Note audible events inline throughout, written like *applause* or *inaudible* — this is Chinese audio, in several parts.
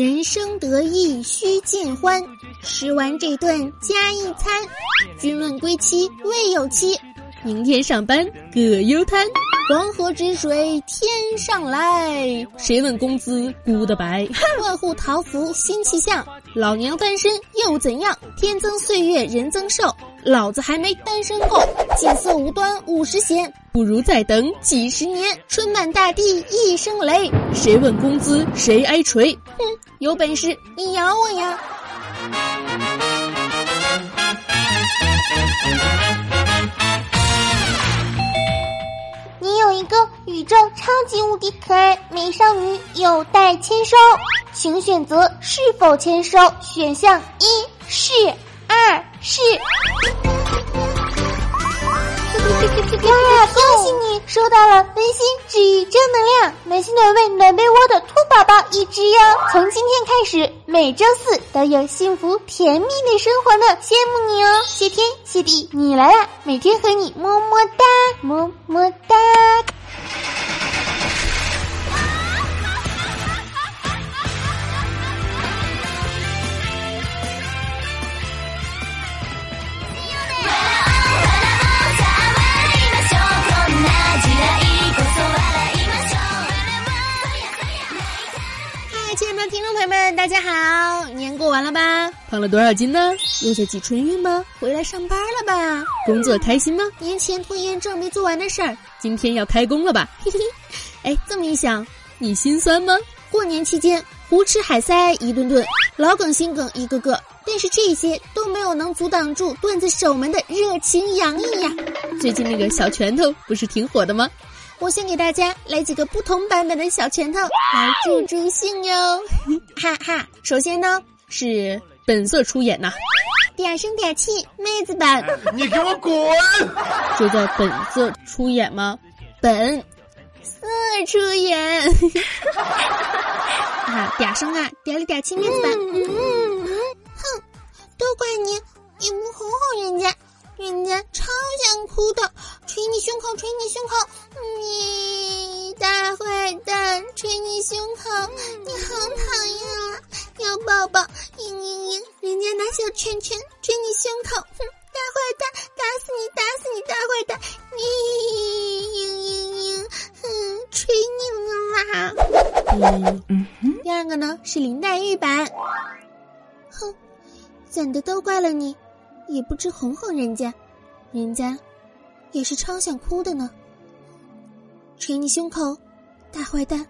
人生得意须尽欢，吃完这顿加一餐。君问归期未有期，明天上班葛优瘫。黄河之水天上来，谁问公子古的白？万户桃符新气象，老娘单身又怎样？天增岁月人增寿，老子还没单身够。锦瑟无端五十弦，不如再等几十年。春满大地一声雷，谁问工资谁挨锤？哼，有本事你咬我呀！你有一个宇宙超级无敌可爱美少女有待签收，请选择是否签收。选项一是，二是。哇！恭喜你收到了温馨治愈正能量暖心暖胃暖被窝的兔宝宝一只哟！从今天开始，每周四都有幸福甜蜜的生活呢，羡慕你哦！谢天谢地，你来啦！每天和你么么哒，么么哒。听众朋友们，大家好！年过完了吧？胖了多少斤呢？又在挤春运吗？回来上班了吧？工作开心吗？年前拖延症没做完的事儿，今天要开工了吧？嘿嘿，哎，这么一想，你心酸吗？过年期间胡吃海塞一顿顿，老梗新梗一个个，但是这些都没有能阻挡住段子手们的热情洋溢呀！最近那个小拳头不是挺火的吗？我先给大家来几个不同版本的小拳头来助助兴哟，*laughs* 哈哈！首先呢是本色出演呐，嗲声嗲气妹子版，你给我滚！就叫本色出演吗？本色出演，*laughs* 啊，嗲声啊，嗲里嗲气妹子版，哼，都怪你，你不哄哄人家。人家超想哭的，捶你胸口，捶你胸口，你大坏蛋，捶你胸口，你好讨厌啊！要抱抱，嘤嘤嘤，人家拿小拳拳捶你胸口，哼，大坏蛋，打死你，打死你，大坏蛋，你嘤嘤嘤，哼，捶你啦！嗯嗯嗯。第二个呢是林黛玉版，哼，怎的都怪了你。也不知哄哄人家，人家也是超想哭的呢。捶你胸口，大坏蛋！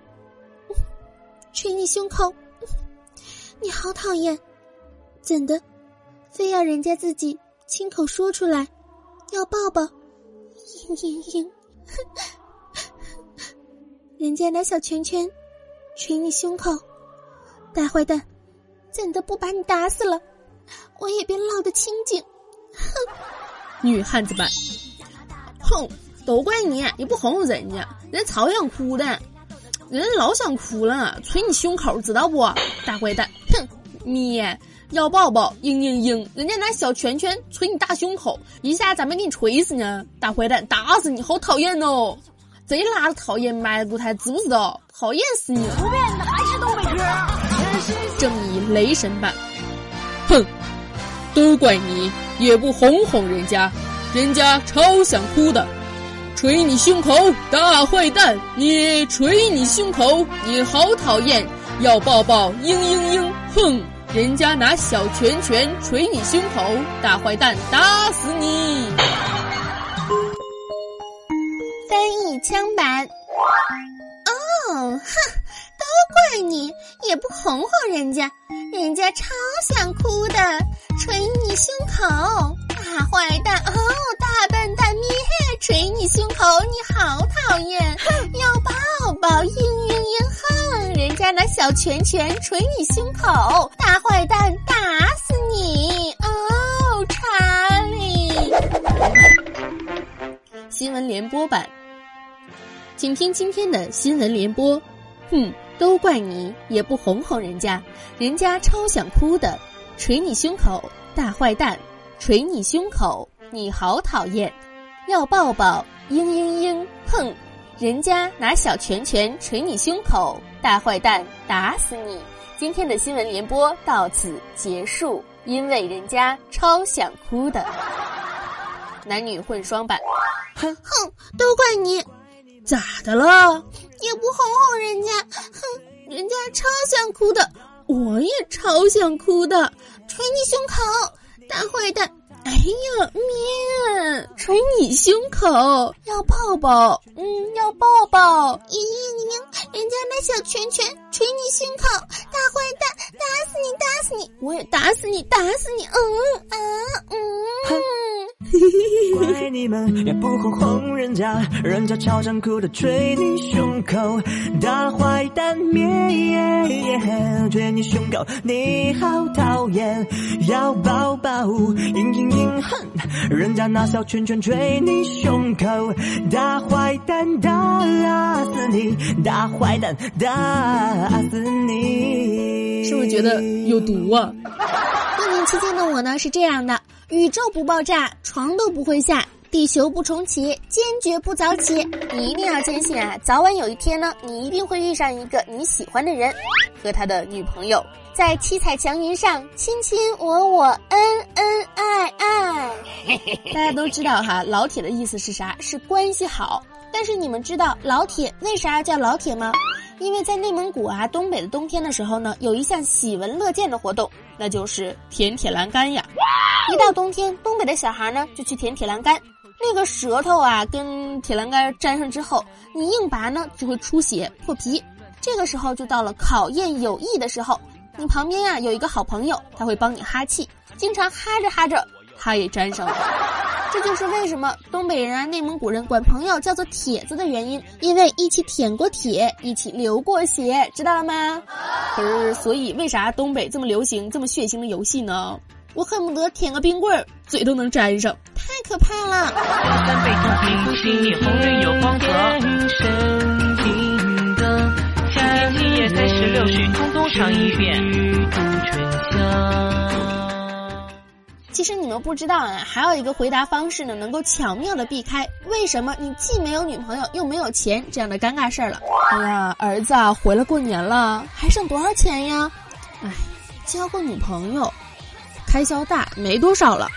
*laughs* 捶你胸口，*laughs* 你好讨厌！怎的，非要人家自己亲口说出来，要抱抱？嘤嘤嘤！*laughs* 人家拿小拳拳捶你胸口，大坏蛋！怎的不把你打死了？我也别落得清净。哼，女汉子版，哼，都怪你，你不哄哄人家，人超想哭的，人老想哭了，捶你胸口，知道不？大坏蛋，哼，你要抱抱，嘤嘤嘤，人家拿小拳拳捶你大胸口，一下咋没给你捶死呢？大坏蛋，打死你，好讨厌哦！贼拉的讨厌，埋舞台知不知道？讨厌死你！不变的还是东北哥，正义雷神版，哼。都怪你，也不哄哄人家，人家超想哭的，捶你胸口，大坏蛋！你捶你胸口，你好讨厌，要抱抱，嘤嘤嘤，哼！人家拿小拳拳捶你胸口，大坏蛋，打死你！翻译枪版，哦，哼，怪你，也不哄哄人家，人家超想哭的。捶你胸口，大坏蛋！哦，大笨蛋！咩，捶你胸口，你好讨厌！要抱抱，嘤嘤嘤！哼，人家拿小拳拳捶你胸口，大坏蛋！打死你！哦，查理！新闻联播版，请听今天的新闻联播。哼，都怪你，也不哄哄人家，人家超想哭的。捶你胸口，大坏蛋！捶你胸口，你好讨厌！要抱抱，嘤嘤嘤！哼，人家拿小拳拳捶你胸口，大坏蛋！打死你！今天的新闻联播到此结束，因为人家超想哭的。男女混双版，哼哼，都怪你，咋的了？也不哄哄人家，哼，人家超想哭的，我也超想哭的，捶你胸口，大坏蛋！哎呀，面捶你胸口，要抱抱，嗯，要抱抱。咦，你明，人家那小拳拳捶你胸口，大坏蛋，打死你，打死你，我也打死你，打死你，嗯啊嗯。怪你们也不哄哄人家，人家超想哭的捶你胸口，大坏蛋面捶你胸口，你好讨厌，要抱抱，嘤嘤嘤哼，人家拿小拳拳捶你胸口，大坏蛋打死你，大坏蛋打死你，是不是觉得有毒啊？过年期间的我呢是这样的。宇宙不爆炸，床都不会下，地球不重启，坚决不早起。你一定要坚信啊，早晚有一天呢，你一定会遇上一个你喜欢的人，和他的女朋友在七彩祥云上亲亲我我，恩恩爱爱。*laughs* 大家都知道哈，老铁的意思是啥？是关系好。但是你们知道老铁为啥叫老铁吗？因为在内蒙古啊，东北的冬天的时候呢，有一项喜闻乐见的活动，那就是舔铁栏杆呀。一到冬天，东北的小孩呢就去舔铁栏杆，那个舌头啊跟铁栏杆粘上之后，你硬拔呢就会出血破皮。这个时候就到了考验友谊的时候，你旁边呀有一个好朋友，他会帮你哈气，经常哈着哈着，他也粘上了。这就是为什么东北人啊、内蒙古人管朋友叫做铁子的原因，因为一起舔过铁，一起流过血，知道了吗？可是，所以为啥东北这么流行这么血腥的游戏呢？我恨不得舔个冰棍儿，嘴都能粘上，太可怕了。其实你们不知道啊，还有一个回答方式呢，能够巧妙的避开为什么你既没有女朋友又没有钱这样的尴尬事儿了。哎呀，儿子啊，回来过年了，还剩多少钱呀？哎，交个女朋友，开销大，没多少了。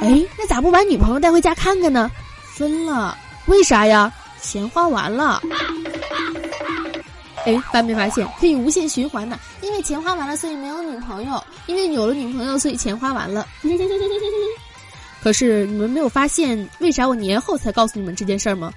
哎，那咋不把女朋友带回家看看呢？分了，为啥呀？钱花完了。哎，发没发现可以无限循环的？因为钱花完了，所以没有女朋友；因为有了女朋友，所以钱花完了。*laughs* 可是你们没有发现，为啥我年后才告诉你们这件事儿吗？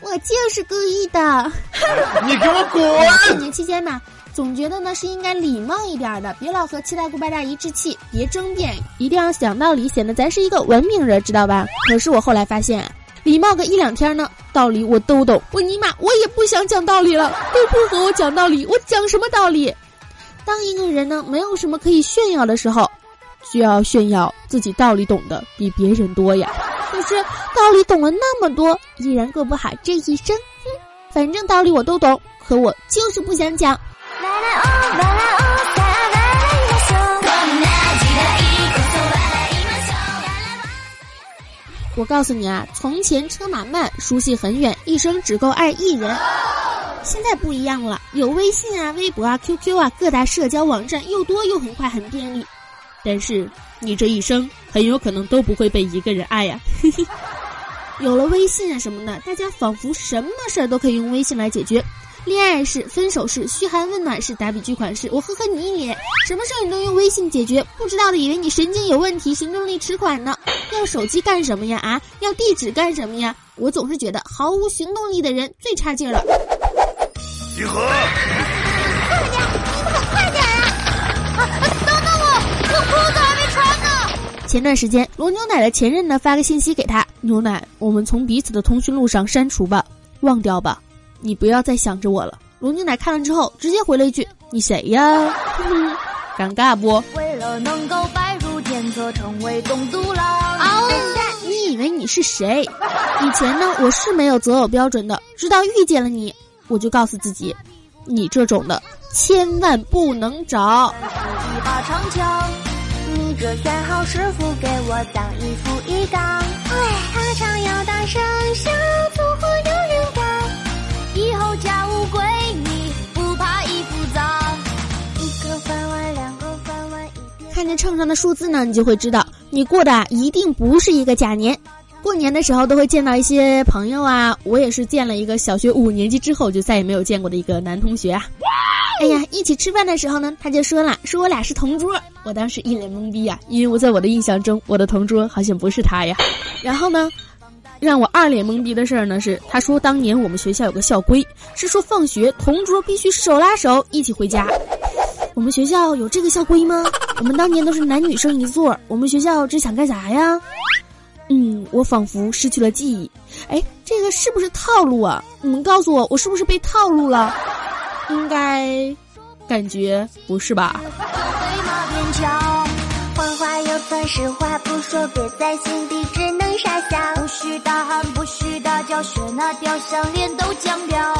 我就是故意的。*laughs* 你给我滚！过年期间呢，总觉得呢是应该礼貌一点的，别老和七大姑八大姨置气，别争辩，一定要讲道理，显得咱是一个文明人，知道吧？可是我后来发现。礼貌个一两天呢，道理我都懂。我尼玛，我也不想讲道理了，都不和我讲道理，我讲什么道理？当一个人呢，没有什么可以炫耀的时候，需要炫耀自己道理懂得比别人多呀。可是道理懂了那么多，依然过不好这一生。反正道理我都懂，可我就是不想讲。我告诉你啊，从前车马慢，书信很远，一生只够爱一人。现在不一样了，有微信啊、微博啊、QQ 啊，各大社交网站又多又很快很便利。但是你这一生很有可能都不会被一个人爱呀。*laughs* 有了微信啊什么的，大家仿佛什么事儿都可以用微信来解决。恋爱是，分手是，嘘寒问暖是，打笔巨款是，我呵呵你一脸，什么事儿你都用微信解决，不知道的以为你神经有问题，行动力迟缓呢。要手机干什么呀？啊，要地址干什么呀？我总是觉得毫无行动力的人最差劲了。集合！快点，你可快点啊！等等我，我裤子还没穿呢。前段时间，罗牛奶的前任呢发个信息给他，牛奶，我们从彼此的通讯录上删除吧，忘掉吧。你不要再想着我了。罗牛奶看了之后，直接回了一句：“你谁呀？” *laughs* 尴尬不？为了能够拜入天泽，成为东都郎。你以为你是谁？以前呢，我是没有择偶标准的，直到遇见了你，我就告诉自己，你这种的千万不能找。一把长枪，你这选好师傅给我当一副一当。哎，他常要大声小秤上的数字呢，你就会知道你过的一定不是一个假年。过年的时候都会见到一些朋友啊，我也是见了一个小学五年级之后就再也没有见过的一个男同学啊。哎呀，一起吃饭的时候呢，他就说了，说我俩是同桌。我当时一脸懵逼呀，因为我在我的印象中，我的同桌好像不是他呀。然后呢，让我二脸懵逼的事儿呢是，他说当年我们学校有个校规，是说放学同桌必须手拉手一起回家。我们学校有这个校规吗？我们当年都是男女生一座，我们学校这想干啥呀？嗯，我仿佛失去了记忆。哎，这个是不是套路啊？你们告诉我，我是不是被套路了？应该，感觉不是吧？算实话，不说憋在心底，只能傻笑。不许大喊，不许大叫，学那雕像脸都僵掉。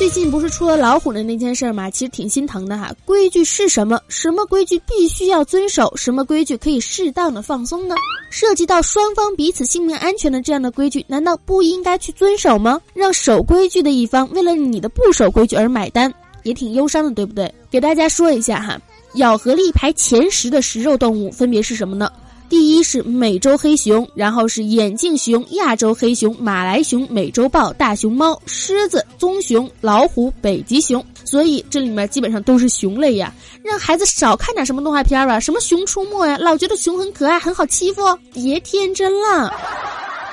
最近不是出了老虎的那件事吗？其实挺心疼的哈。规矩是什么？什么规矩必须要遵守？什么规矩可以适当的放松呢？涉及到双方彼此性命安全的这样的规矩，难道不应该去遵守吗？让守规矩的一方为了你的不守规矩而买单，也挺忧伤的，对不对？给大家说一下哈，咬合力排前十的食肉动物分别是什么呢？第一是美洲黑熊，然后是眼镜熊、亚洲黑熊、马来熊、美洲豹、大熊猫、狮子、棕熊、老虎、北极熊。所以这里面基本上都是熊类呀。让孩子少看点什么动画片吧，什么《熊出没》呀，老觉得熊很可爱、很好欺负，别天真了。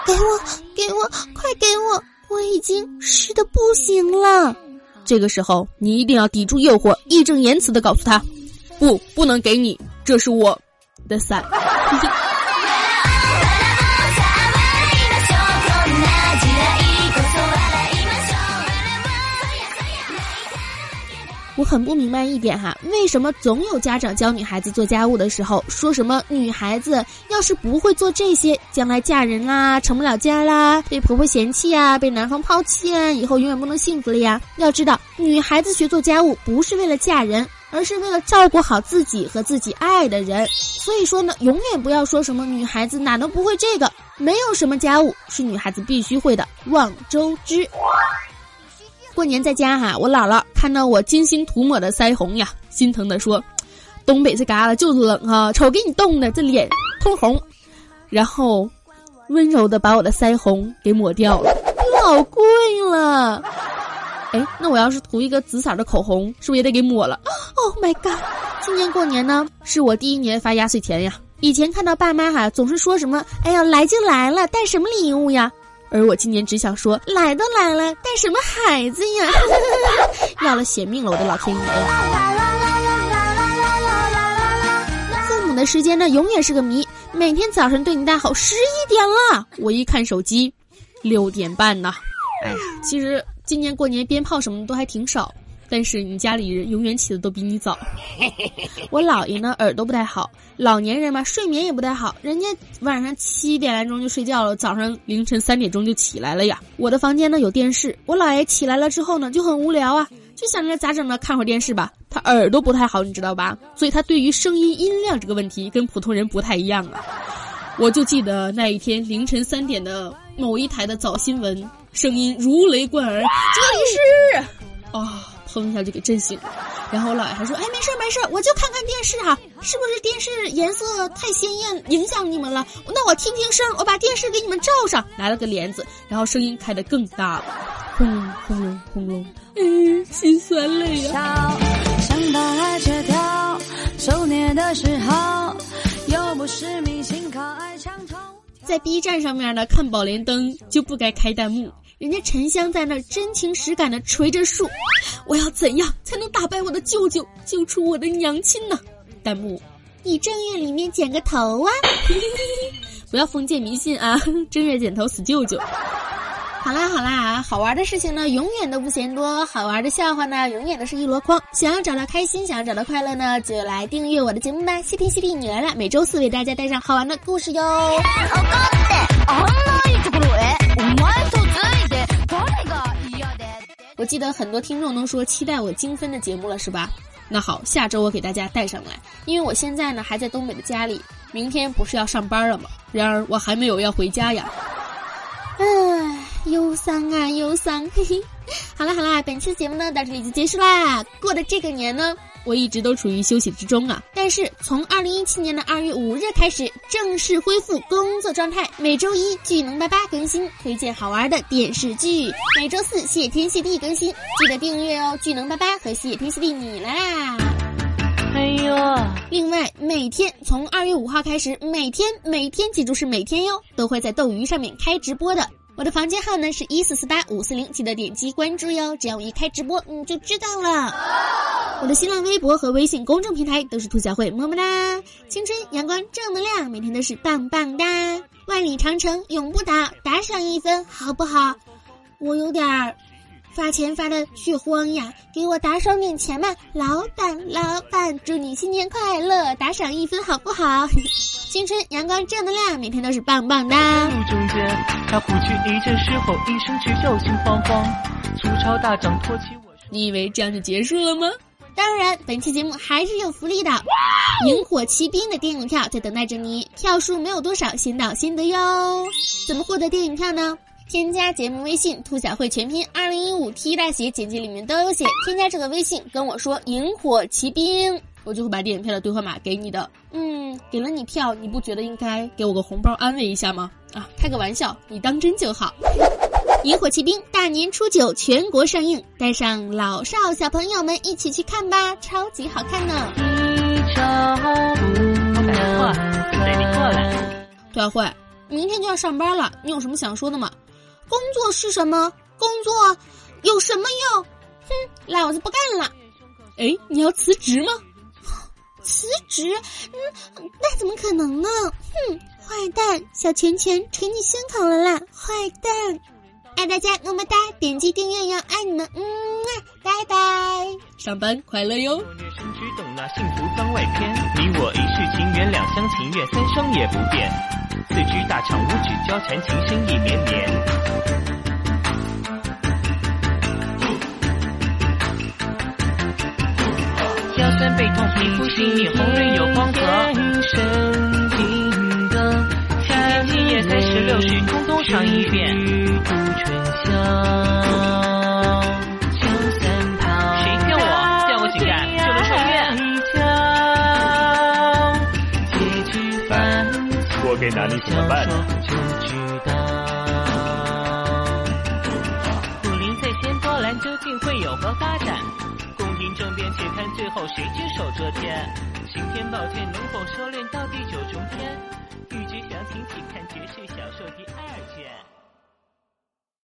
给我，给我，快给我！我已经湿的不行了。这个时候你一定要抵住诱惑，义正言辞的告诉他：不，不能给你，这是我。的伞。我很不明白一点哈，为什么总有家长教女孩子做家务的时候，说什么女孩子要是不会做这些，将来嫁人啦，成不了家啦，被婆婆嫌弃啊，被男方抛弃啊，以后永远不能幸福了呀？要知道，女孩子学做家务不是为了嫁人。而是为了照顾好自己和自己爱的人，所以说呢，永远不要说什么女孩子哪能不会这个，没有什么家务是女孩子必须会的。望周知。过年在家哈，我姥姥看到我精心涂抹的腮红呀，心疼的说：“东北这旮旯就是冷哈，瞅给你冻的这脸通红。”然后温柔的把我的腮红给抹掉了，老贵了。哎，那我要是涂一个紫色的口红，是不是也得给抹了？Oh my god！今年过年呢，是我第一年发压岁钱呀。以前看到爸妈哈，总是说什么“哎呀，来就来了，带什么礼物呀？”而我今年只想说：“来都来了，带什么孩子呀？” *laughs* 要了血命了，我的老天爷呀！父母的时间呢，永远是个谜。每天早晨对你大吼：“十一点了！”我一看手机，六点半呢。哎呀，其实。今年过年鞭炮什么的都还挺少，但是你家里人永远起的都比你早。*laughs* 我姥爷呢耳朵不太好，老年人嘛睡眠也不太好，人家晚上七点来钟就睡觉了，早上凌晨三点钟就起来了呀。我的房间呢有电视，我姥爷起来了之后呢就很无聊啊，就想着咋整呢，看会儿电视吧。他耳朵不太好，你知道吧？所以他对于声音音量这个问题跟普通人不太一样啊。我就记得那一天凌晨三点的某一台的早新闻。声音如雷贯耳，这里是啊，砰一下就给震醒了。然后我姥爷还说：“哎，没事没事，我就看看电视哈，是不是电视颜色太鲜艳影响你们了？那我听听声，我把电视给你们罩上。”来了个帘子，然后声音开得更大了，轰隆轰隆轰隆，嗯，心酸泪呀。想把爱戒掉，受虐的时候，又不是明星靠爱墙头。在 B 站上面呢，看《宝莲灯》就不该开弹幕。人家沉香在那儿真情实感的捶着树，我要怎样才能打败我的舅舅，救出我的娘亲呢？弹幕，你正月里面剪个头啊！*laughs* 不要封建迷信啊！*laughs* 正月剪头死舅舅。好啦好啦，好玩的事情呢永远都不嫌多，好玩的笑话呢永远都是一箩筐。想要找到开心，想要找到快乐呢，就来订阅我的节目吧！西皮西地，你来了，每周四为大家带上好玩的故事哟。记得很多听众都说期待我精分的节目了，是吧？那好，下周我给大家带上来，因为我现在呢还在东北的家里，明天不是要上班了吗？然而我还没有要回家呀，唉，忧伤啊忧伤，嘿嘿。*laughs* 好了好了，本期的节目呢到这里就结束啦。过的这个年呢，我一直都处于休息之中啊，但。是从二零一七年的二月五日开始，正式恢复工作状态。每周一巨能爸爸更新推荐好玩的电视剧，每周四谢天谢地更新，记得订阅哦！巨能爸爸和谢天谢地你来啦！哎呦，另外每天从二月五号开始，每天每天记住是每天哟，都会在斗鱼上面开直播的。我的房间号呢是一四四八五四零，记得点击关注哟。只要我一开直播，你就知道了。我的新浪微博和微信公众平台都是兔小慧，么么哒！青春阳光正能量，每天都是棒棒哒！万里长城永不倒，打赏一分好不好？我有点儿发钱发的血慌呀，给我打赏点钱吧，老板老板，祝你新年快乐！打赏一分好不好？青春阳光正能量，每天都是棒棒哒。路中间，他不去一阵狮吼一声，只叫心慌慌。粗糙大掌托起我。你以为这样就结束了吗？当然，本期节目还是有福利的，《萤火奇兵》的电影票在等待着你，票数没有多少，先到先得哟。怎么获得电影票呢？添加节目微信“兔小慧全拼二零一五 T 大写”，简介里面都有写。添加这个微信，跟我说“萤火奇兵”。我就会把电影票的兑换码给你的。嗯，给了你票，你不觉得应该给我个红包安慰一下吗？啊，开个玩笑，你当真就好。《萤火奇兵》大年初九全国上映，带上老少小朋友们一起去看吧，超级好看呢。杜小慧，明天就要上班了，你有什么想说的吗？工作是什么？工作有什么用？哼，老子不干了。哎，你要辞职吗？辞职？嗯，那怎么可能呢？哼，坏蛋，小拳拳捶你胸口了啦！坏蛋，爱大家么么哒，点击订阅哟，爱你们，嗯，拜拜，上班快乐哟。那幸福番外篇，你我一世情缘，两厢情愿，三生也不变。四肢大肠五指交缠，情深意绵绵。三背痛，皮肤细腻，红润有光泽。天生金的，七天七夜三十六时，通通上一遍。度春宵，江三跑。谁骗我？见我井盖就能受骗。结局烦我给哪里怎么办？就知道。武林在先波澜，究竟会有何发展？且看最后谁只手遮天。刑天宝剑能否修炼到第九重天？欲知详情，请看绝世小说第二卷。